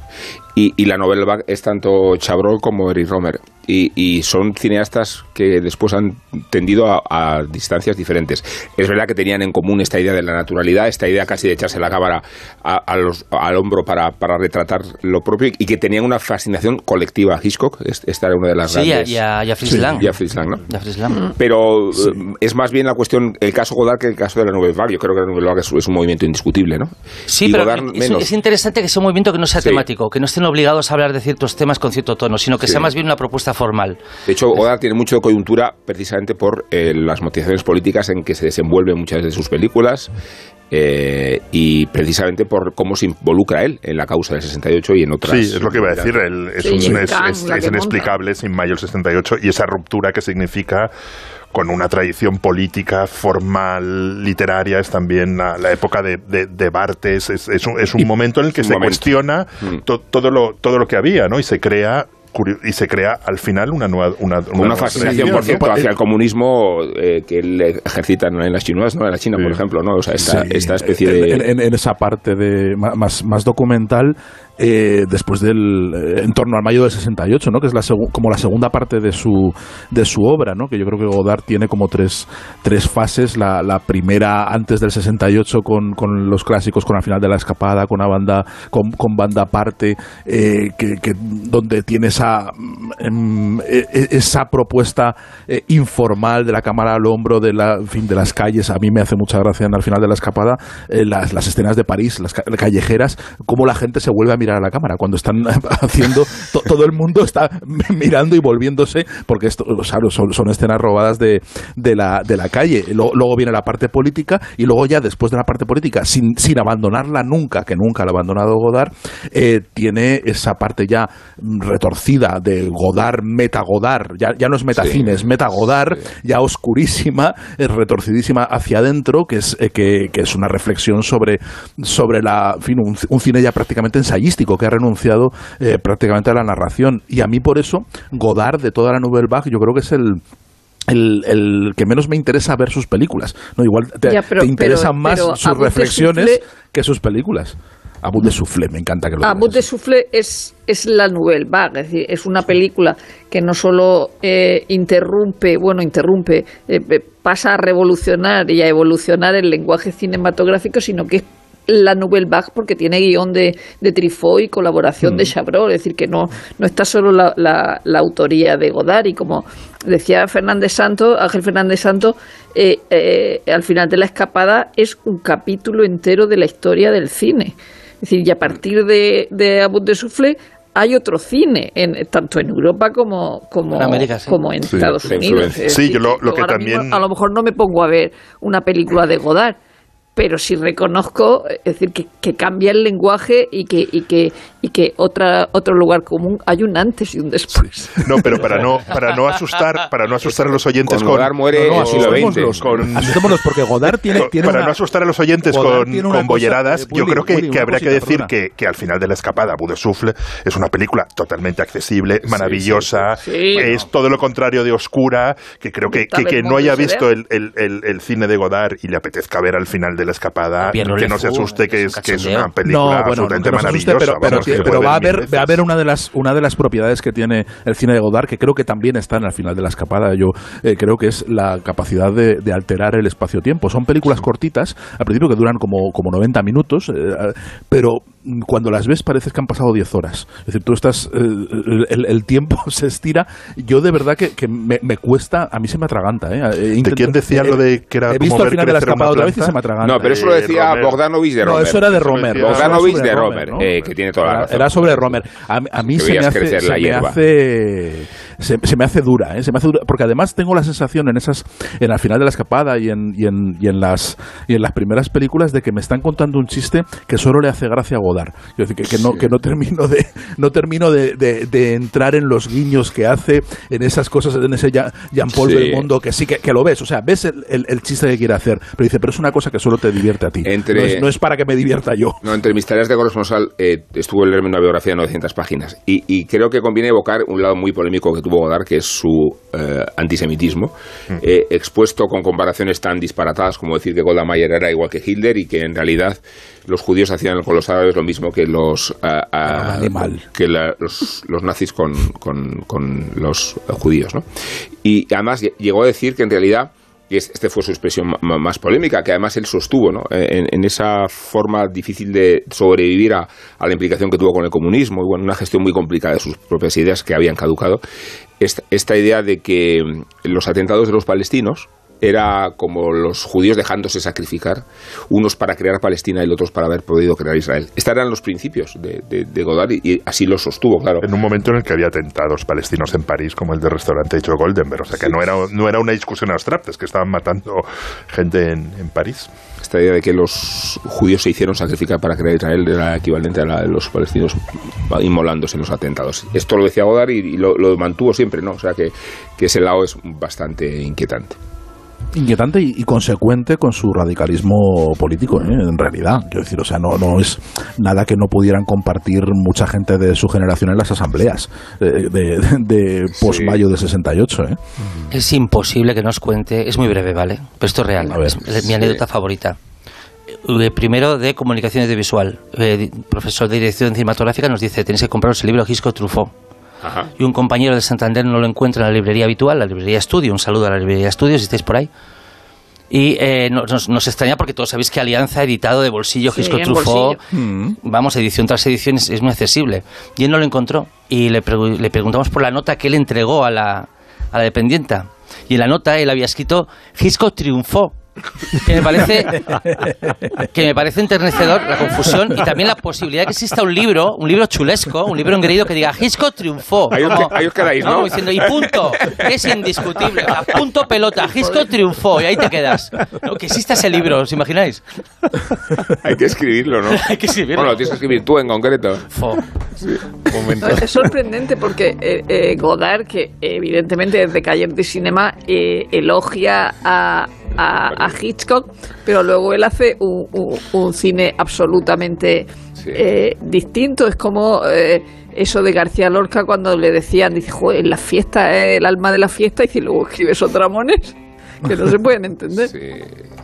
Y, y la novela es tanto Chabrol como Eric Romer. Y, y son cineastas que después han tendido a, a distancias diferentes. Es verdad que tenían en común esta idea de la naturalidad, esta idea casi de echarse la cámara a- a los- al hombro para, para retratar lo propio y que tenían una fascinación colectiva a Hitchcock. Es- Esta era una de las Sí, y a- grandes... y a- y a Fritz Sí, Lang. y a Fritz Lang, ¿no? Fritz Lang. Pero eh, es más bien la cuestión, el caso Godard que el caso de la Nouvelle Vague. Yo creo que la Nouvelle Vague es, es un movimiento indiscutible, ¿no? Sí, Y pero Godard es, menos. es interesante que sea un movimiento que no sea temático, que no estén obligados a hablar de ciertos temas con cierto tono, sino que sea más bien una propuesta formal. De hecho, Godard tiene mucho de coyuntura precisamente por eh, las motivaciones políticas en que se desenvuelven muchas de sus películas eh, y precisamente por cómo se involucra él en la causa del 68 y en otras. Sí, es lo que iba a decir. el- es, Sí, un- Jim es- Kang, es- la es que inexplicable sin mayo el 68 y esa ruptura que significa con una tradición política, formal, literaria, es también la, la época de, de, de Bartes, es, es un, es un momento en el que se momento. cuestiona Mm. to- todo, lo, todo lo que había, ¿no? Y se crea y se crea al final una nueva una, Una, nueva fascinación, por cierto, hacia el comunismo eh, que él ejercita en las chinudas, ¿no? En la China, por ejemplo, ¿no? O sea, esta, Sí, esta especie de... en- en- en esa parte de ma- más, más documental eh, después del eh, en torno al mayo del 68 no que es la como la segunda parte de su de su obra no que yo creo que Godard tiene como tres tres fases. La, la primera antes del 68 con, con los clásicos con al final de la escapada con una banda con, con banda aparte eh, que, donde tiene esa mm, e- esa propuesta informal de la cámara al hombro de la en fin de las calles. A mí me hace mucha gracia en al final de la escapada las, las escenas de París las ca- callejeras cómo la gente se vuelve a mirar a la cámara cuando están haciendo to- todo el mundo está mirando y volviéndose porque esto o sea, son, son escenas robadas de, de la, de la calle. Lo- luego viene la parte política y luego ya después de la parte política sin, sin abandonarla nunca que nunca la ha abandonado Godard eh, tiene esa parte ya retorcida de Godard meta Godard ya, ya no es metacine es meta Godard ya oscurísima es retorcidísima hacia adentro que es eh, que, que es una reflexión sobre sobre la en fin, un, un cine ya prácticamente que ha renunciado eh, prácticamente a la narración y a mí por eso Godard de toda la Nouvelle Vague yo creo que es el el, el que menos me interesa ver sus películas. No, igual te, Ya, pero- te interesan pero- más pero sus reflexiones que sus películas. Abu de Soufflé, me encanta que lo A digas. Bout de Soufflé es, es la Nouvelle Vague, es decir, es una película que no solo eh, interrumpe, bueno, interrumpe, eh, eh, pasa a revolucionar y a evolucionar el lenguaje cinematográfico, sino que es la Nouvelle Vague porque tiene guion de, de Truffaut y colaboración de Chabrol, es decir, que no, no está solo la, la- la autoría de Godard y como decía Fernández Santos, Ángel Fernández Santos, eh, eh, al final de la escapada es un capítulo entero de la historia del cine. Es decir, y a partir de, de Abu de Soufflé hay otro cine, en, tanto en Europa como, como, En América, sí. como en Sí, Estados Unidos. Sí, decir, yo lo- lo que mismo también- a lo mejor no me pongo a ver una película de Godard, pero sí reconozco, es decir, que, que cambia el lenguaje y que, y que, y que otra, otro lugar común hay un antes y un después. No, pero para no, para no asustar, para no asustar a los oyentes Con con, Godard muere No, no, siglo asustémoslos. Con- Asustémonos, porque Godard tiene, Con- tiene para una- no asustar a los oyentes Godard con, con cosa, bolleradas, eh, yo creo que, Willy, que habría que decir que, que al final de la escapada, Abu de Souffle es una película totalmente accesible, maravillosa, sí. Sí, es todo lo contrario de oscura, que creo que, que, no haya visto el- el- el cine de Godard y le apetezca ver al final de la escapada, Pierre que no se Rollet asuste que es que es una película no, bueno, absolutamente no se asuste, maravillosa. pero, pero, vamos, que pero va, a haber, va a haber una de las una de las propiedades que tiene el cine de Godard que creo que también están al final de la escapada. Yo eh, creo que es la capacidad de, de alterar el espacio-tiempo. Son películas cortitas, al principio que duran como, como 90 minutos, eh, pero cuando las ves parece que han pasado 10 horas. Es decir, tú estás, eh, el, el tiempo se estira. Yo de verdad que, que me, me cuesta, a mí se me atraganta. ¿eh? He ¿De quién decía eh, lo de que era He visto al final de la escapada otra vez y se me atraganta. No, pero eso lo Eh, decía Romer. Bogdanovich de No, Romer. eso era de Romer. Bogdanovich de Romer, ¿no? eh, que tiene toda la Era- razón. Era sobre Romer. A, a mí se me hace, se me hace se, se me hace dura, ¿eh? se me hace dura, porque además tengo la sensación en esas, en el final de la escapada y en, y en, y en las y en las primeras películas de que me están contando un chiste que solo le hace gracia a Godard. Quiero decir, que, que no, que no termino de no termino de, de- de entrar en los guiños que hace, en esas cosas, en ese Jean- Jean-Paul Sí. Belmondo, que sí que, que lo ves, o sea, ves el, el- el chiste que quiere hacer, pero dice, pero es una cosa que solo te divierte a ti. Entre- No, es, no es para que me divierta yo. No, entre mis tareas de corresponsal eh, estuvo el leerme una biografía de 900 páginas y, y creo que conviene evocar un lado muy polémico que tuvo Godard, que es su eh, antisemitismo, eh, expuesto con comparaciones tan disparatadas como decir que Golda Meir era igual que Hitler y que en realidad los judíos hacían con los árabes lo mismo que los que la- los, los nazis con, con- con los judíos, ¿no? Y además lle- llegó a decir que en realidad y es- este fue su expresión más polémica, que además él sostuvo ¿no? en, en esa forma difícil de sobrevivir a, la implicación que tuvo con el comunismo y bueno, una gestión muy complicada de sus propias ideas que habían caducado, esta, esta idea de que mm, los atentados de los palestinos era como los judíos dejándose sacrificar, unos para crear Palestina y otros para haber podido crear Israel. Estos eran los principios de, de- de Godard y, y así lo sostuvo, claro. En un momento en el que había atentados palestinos en París, como el del restaurante hecho Goldenberg. O sea, que no era, no era una discusión abstracta, es que estaban matando gente en, en París. Esta idea de que los judíos se hicieron sacrificar para crear Israel era equivalente a la de los palestinos inmolándose en los atentados. Esto lo decía Godard y, y lo, lo mantuvo siempre, ¿no? O sea que, que ese lado es bastante inquietante. Inquietante y, y consecuente con su radicalismo político, ¿eh? en realidad. Quiero decir, o sea, no, no es nada que no pudieran compartir mucha gente de su generación en las asambleas eh, de, de post-mayo de 68. ¿eh? Es imposible que nos cuente, es muy breve, ¿vale? Pero esto es real, es, es mi sí. anécdota favorita. Primero de comunicación audiovisual. Eh, profesor de dirección cinematográfica nos dice, tenéis que compraros el libro Gisco Truffaut. Y un compañero de Santander no lo encuentra en la librería habitual, la librería Estudio. Un saludo a la librería Estudio si estáis por ahí. Y eh, nos, nos- extraña porque todos sabéis que Alianza ha editado de bolsillo Sí, Gisco Truffaut. bolsillo. Vamos, edición tras edición es, es muy accesible. Y él no lo encontró. Y le, pregu- le preguntamos por la nota que él entregó a la, a la dependienta. Y en la nota él había escrito Gisco triunfó. Que me parece que me parece enternecedor la confusión y también la posibilidad de que exista un libro, un libro chulesco, un libro engreído que diga Gisco triunfó. Ahí os Como- que- ahí os quedáis, ¿no? Como diciendo, y punto, es indiscutible. Sea, punto pelota, Gisco triunfó y ahí te quedas. No, que exista ese libro, ¿os imagináis? Hay que escribirlo, ¿no? Hay que escribirlo. Bueno, lo tienes que escribir tú en concreto. Sí, un momento. Es sorprendente porque eh, eh, Godard, que evidentemente desde Cayer de Cinema eh, elogia a, a- a Hitchcock, pero luego él hace un, un- un cine absolutamente eh, distinto. Es como eh, eso de García Lorca cuando le decían, dice, "Joder, la fiesta es el alma de la fiesta, y si luego escribes Otramones, que no se pueden entender.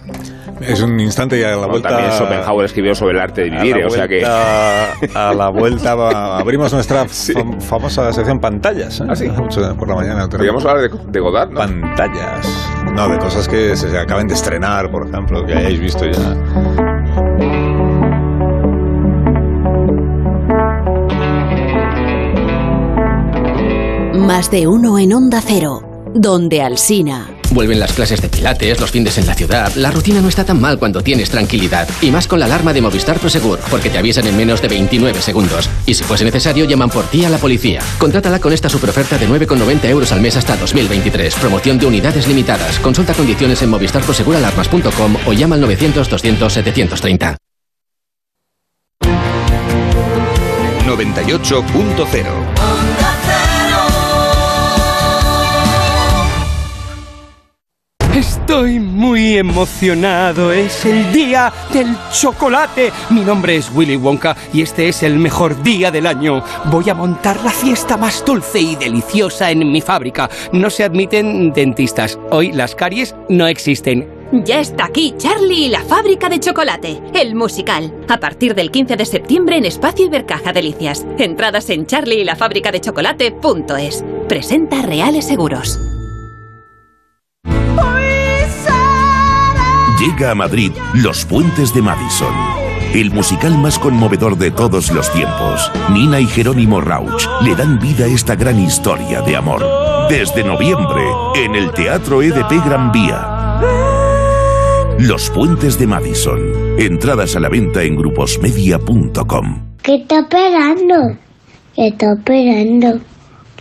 Es un instante y a la Bueno, vuelta. También Schopenhauer escribió sobre el arte de vivir, la o sea que... vuelta- A la vuelta va- abrimos nuestra fam- famosa sección pantallas. ¿eh? Mucho por la mañana. Podríamos hablar de, de Godard, ¿no? Pantallas. No, de cosas que se acaben de estrenar, por ejemplo, que hayáis visto ya. Más de uno en Onda Cero, donde Alsina. Vuelven las clases de pilates, los fines en la ciudad. La rutina no está tan mal cuando tienes tranquilidad. Y más con la alarma de Movistar Prosegur, porque te avisan en menos de 29 segundos. Y si fuese necesario, llaman por ti a la policía. Contrátala con esta superoferta de 9,90 euros al mes hasta 2023. Promoción de unidades limitadas. Consulta condiciones en movistarproseguralarmas.com o llama al 900 200 730. 98.0 Estoy muy emocionado. Es el día del chocolate. Mi nombre es Willy Wonka y este es el mejor día del año. Voy a montar la fiesta más dulce y deliciosa en mi fábrica. No se admiten dentistas. Hoy las caries no existen. Ya está aquí Charlie y la fábrica de chocolate, el musical. A partir del 15 de septiembre en Espacio Ibercaja Delicias. Entradas en charlie y la fábrica de chocolate.es. Presenta Reales Seguros. Llega a Madrid Los Puentes de Madison. El musical más conmovedor de todos los tiempos. Nina y Jerónimo Rauch le dan vida a esta gran historia de amor. Desde noviembre, en el Teatro EDP Gran Vía. Los Puentes de Madison. Entradas a la venta en gruposmedia.com. ¿Qué está esperando? ¿Qué está esperando?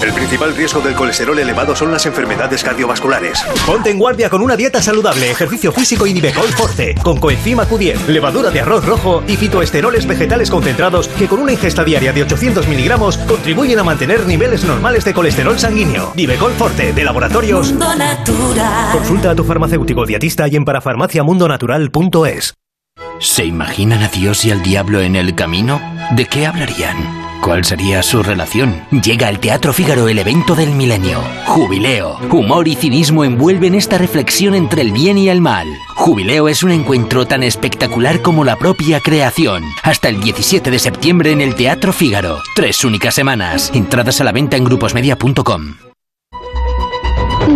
El principal riesgo del colesterol elevado son las enfermedades cardiovasculares. Ponte en guardia con una dieta saludable, ejercicio físico y Nivecol Forte, con coenzima Q10, levadura de arroz rojo y fitoesteroles vegetales concentrados que con una ingesta diaria de 800 miligramos contribuyen a mantener niveles normales de colesterol sanguíneo. Nivecol Forte, de laboratorios. Mundo Natural. Consulta a tu farmacéutico dietista y en parafarmaciamundonatural.es. ¿Se imaginan a Dios y al diablo en el camino? ¿De qué hablarían? ¿Cuál sería su relación? Llega al Teatro Fígaro el evento del milenio. Jubileo. Humor y cinismo envuelven esta reflexión entre el bien y el mal. Jubileo es un encuentro tan espectacular como la propia creación. Hasta el 17 de septiembre en el Teatro Fígaro. Tres únicas semanas. Entradas a la venta en gruposmedia.com.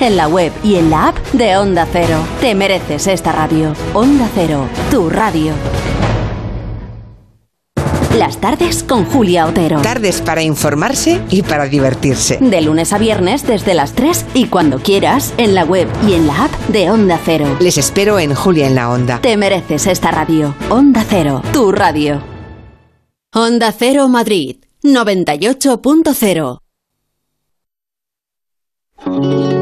en la web y en la app de Onda Cero. Te mereces esta radio. Onda Cero, tu radio. Las tardes con Julia Otero. Tardes para informarse y para divertirse. De lunes a viernes desde las 3 y cuando quieras en la web y en la app de Onda Cero. Les espero en Julia en la Onda. Te mereces esta radio. Onda Cero, tu radio. Onda Cero Madrid, 98.0.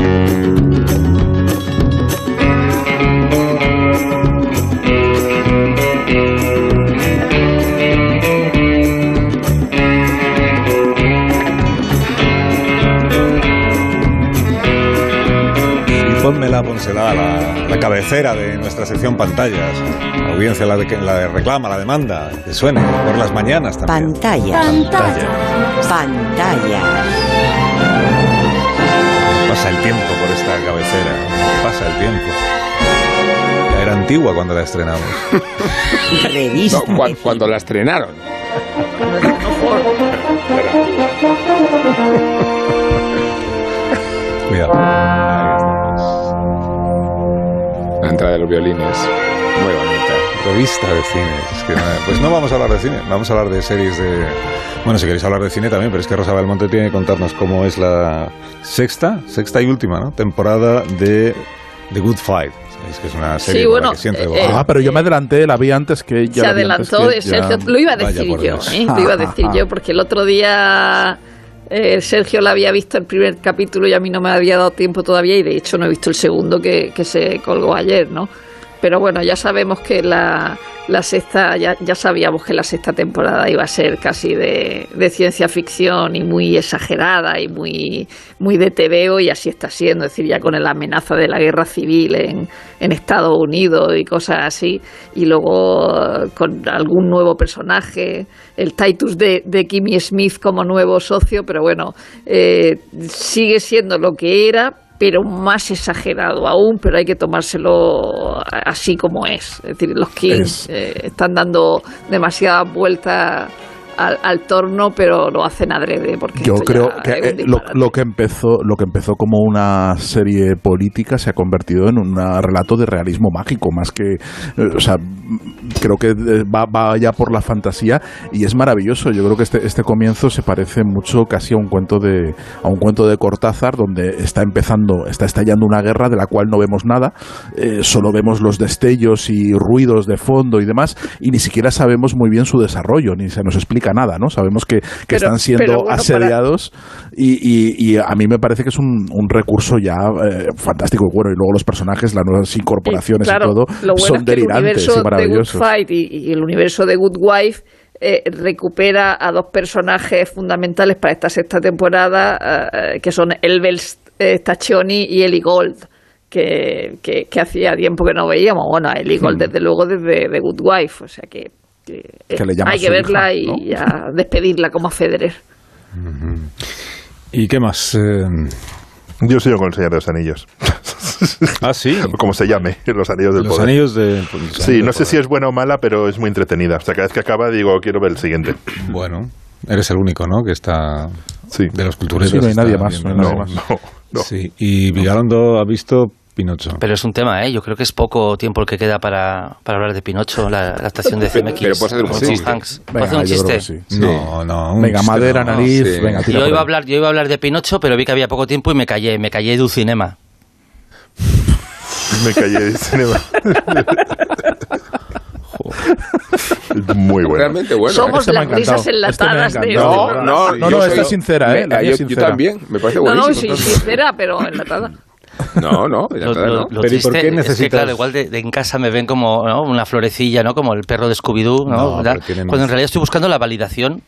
Y pónmela, pónsela, la, la cabecera de nuestra sección pantallas. La audiencia la, de, la de reclama, la demanda, que suene por las mañanas también. Pantallas. Pantallas. Pantallas. Pasa el tiempo por esta cabecera. Pasa el tiempo. Ya era antigua cuando la estrenamos. Revista. No, cuan- cuando la estrenaron. los violines. Muy bonita. Revista de cine. Es que pues no vamos a hablar de cine, vamos a hablar de series de... Bueno, si queréis hablar de cine también, pero es que Rosa Belmonte tiene que contarnos cómo es la sexta, sexta y última, ¿no? Temporada de The Good Fight. Sabéis que es una serie Sí, bueno, que siempre eh. Ah, pero yo me adelanté, la vi antes que ella. Se adelantó de Sergio. Lo iba a decir yo, ¿eh? Lo iba a decir yo, porque el otro día eh, Sergio la había visto el primer capítulo y a mí no me había dado tiempo todavía y de hecho no he visto el segundo que, que se colgó ayer, ¿no? Pero bueno, ya sabemos que la, la sexta, ya, ya sabíamos que la sexta temporada iba a ser casi de, de ciencia ficción y muy exagerada y muy, muy de TVO y así está siendo, es decir, ya con la amenaza de la guerra civil en, en Estados Unidos y cosas así, y luego eh, con algún nuevo personaje, el Titus de, de Kimmy Smith como nuevo socio, pero bueno, eh, sigue siendo lo que era, pero más exagerado aún, pero hay que tomárselo así como es. Es decir, los Kings eh, están dando demasiadas vueltas al, al torno, pero lo hacen adrede. Porque Yo creo que eh, lo, que empezó lo que empezó como una serie política se ha convertido en un relato de realismo mágico más que eh, o sea creo que eh, va, va ya por la fantasía y es maravilloso yo creo que este, este comienzo se parece mucho casi a un cuento de a un cuento de Cortázar donde está empezando está estallando una guerra de la cual no vemos nada eh, solo vemos los destellos y ruidos de fondo y demás y ni siquiera sabemos muy bien su desarrollo ni se nos explica nada no sabemos que, que Pero- están siendo para- asediados y, y- y a mí me parece que es un, un recurso ya eh, fantástico y bueno y luego los personajes las nuevas incorporaciones claro, y todo lo bueno son es que el delirantes universo y Good maravillosos Fight y, el universo de Good Wife eh, recupera a dos personajes fundamentales para esta sexta temporada, eh, que son Elbel eh, Staccioni y Ellie Gold, que, que, que hacía tiempo que no veíamos. Bueno, a Ellie Gold, Hmm. desde luego, desde The Good Wife, o sea que, que, eh, Que le llama hay que verla hija, y a despedirla como a Federer. ¿Y qué más? Eh, Yo sigo con el Señor de los Anillos. ah, sí. Como se llame, Los Anillos del Los Poder. Anillos de- pues, los Sí, Anillos no sé si es buena o mala, pero es muy entretenida. O sea, cada vez que acaba digo, quiero ver el siguiente. Bueno, eres el único, ¿no? Que está de los cultureros. Sí, no hay nadie más, bien, no hay ¿no? nadie más. Sí, y Vigalondo ha visto Pinocho. Pero es un tema, ¿eh? Yo creo que es poco tiempo el que queda para, para hablar de Pinocho, la adaptación de CMX. pero puedes hacer un chiste. Tom Hanks. ¿Puedo Venga, hacer un chiste? sí. No, no, un Venga, chiste madera, no, nariz, sí. venga, tira Yo iba, a hablar, yo iba a hablar de Pinocho, pero vi que había poco tiempo y me callé, me callé de un cinema. Me callé de cinema. Muy bueno. Realmente bueno. Somos las risas enlatadas de No, este no, No, no, soy- esta es sincera, ¿eh? La yo, también, me parece No, no, buenísimo. sí, sincera, pero enlatada. No, no, ya Lo, está, lo- ¿no? lo Pero ¿y por triste qué es que, necesitas- claro, igual de, de en casa me ven como ¿no? una florecilla, ¿no? Como el perro de Scooby-Doo, ¿no? Cuando en realidad estoy buscando la validación,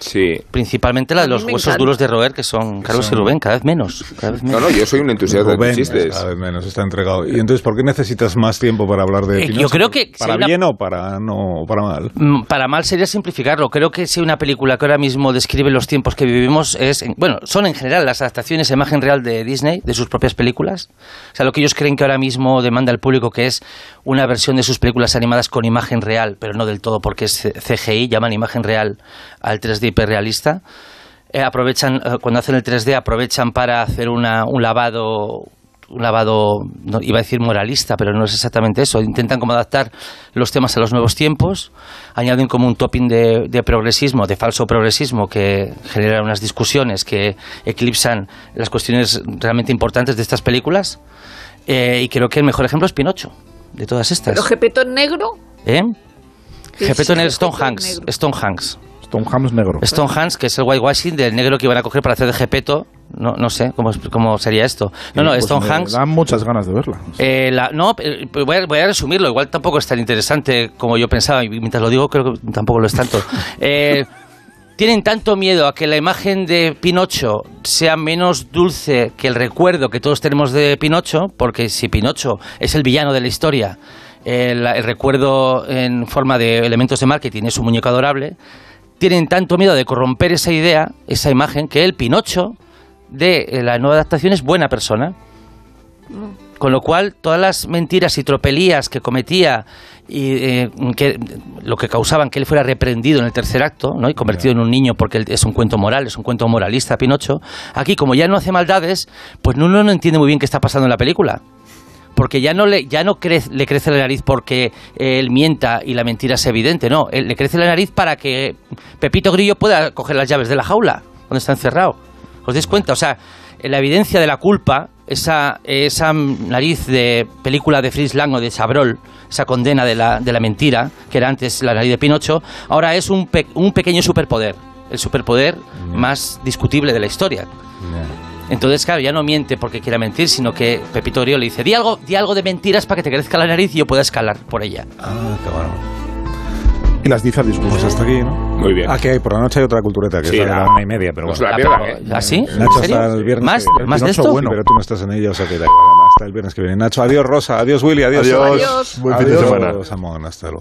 Sí. principalmente la de los huesos duros de roer, que son Carlos y Rubén, cada vez menos. Cada vez No, menos. no, yo soy un entusiasta de Rubén, tus chistes. cada vez menos, está entregado. ¿Y entonces por qué necesitas más tiempo para hablar de Eh, yo creo que si ¿Para una- bien o para, no, para mal? Mm, Para mal sería simplificarlo. Creo que si una película que ahora mismo describe los tiempos que vivimos es, en- bueno, son en general las adaptaciones a imagen real de Disney, de sus propias películas. O sea, lo que ellos creen que ahora mismo demanda el público, que es una versión de sus películas animadas con imagen real, pero no del todo porque es CGI, llaman imagen real al 3D hiperrealista. Eh, aprovechan, eh, cuando hacen el 3D, aprovechan para hacer una, un lavado un lavado, no, iba a decir moralista, pero no es exactamente eso. Intentan como adaptar los temas a los nuevos tiempos, añaden como un topping de, de progresismo, de falso progresismo, que genera unas discusiones que eclipsan las cuestiones realmente importantes de estas películas. Eh, y creo que el mejor ejemplo es Pinocho, de todas estas. ¿Pero Gepetón negro? ¿Eh? Gepetto sí, Stone Gepetto Hanks. negro. Stone Hanks. Stone Hanks negro. Stone Hanks, que es el whitewashing del negro que iban a coger para hacer de Gepetto. No, no sé cómo, cómo sería esto. No, no, Pues Stone me Hanks. Dan muchas ganas de verla. Eh, la- no, eh, voy a, voy a resumirlo. Igual tampoco es tan interesante como yo pensaba. Y mientras lo digo, creo que tampoco lo es tanto. Eh, tienen tanto miedo a que la imagen de Pinocho sea menos dulce que el recuerdo que todos tenemos de Pinocho, porque si Pinocho es el villano de la historia, el, el recuerdo en forma de elementos de marketing es un muñeco adorable, tienen tanto miedo de corromper esa idea, esa imagen, que el Pinocho de eh, la nueva adaptación es buena persona. Con lo cual, todas las mentiras y tropelías que cometía y eh, que lo que causaban que él fuera reprendido en el tercer acto, ¿no? Y convertido en un niño porque él es un cuento moral, es un cuento moralista, Pinocho. Aquí, como ya no hace maldades, pues uno no entiende muy bien qué está pasando en la película. Porque ya no le, ya no crece, le crece la nariz porque él mienta y la mentira es evidente, no. Él, le crece la nariz para que Pepito Grillo pueda coger las llaves de la jaula donde está encerrado. ¿Os dais cuenta? O sea, la evidencia de la culpa, esa, esa nariz de película de Fritz Lang o de Chabrol, esa condena de la, de la mentira, que era antes la nariz de Pinocho, ahora es un, pe- un pequeño superpoder. El superpoder más discutible de la historia. Entonces, claro, ya no miente porque quiera mentir, sino que Pepito Grillo le dice, di algo, di algo de mentiras para que te crezca la nariz y yo pueda escalar por ella. Ah, qué bueno. Y las dice al discurso. Pues hasta aquí, ¿no? Muy bien. Ah, que hay, por la noche hay otra cultureta, que Sí, es la de la- la una y media, pero se bueno. la pierdan, ¿eh? ¿Ah, sí? Nacho ¿En hasta el viernes. ¿Más, que- ¿más de esto? bueno. Pero tú no estás en ella, o sea que da igual. Hasta el viernes que viene. Nacho, adiós Rosa, adiós Willy, adiós. Adiós. Adiós. Buen fin de Adiós, semana. Samón, hasta luego.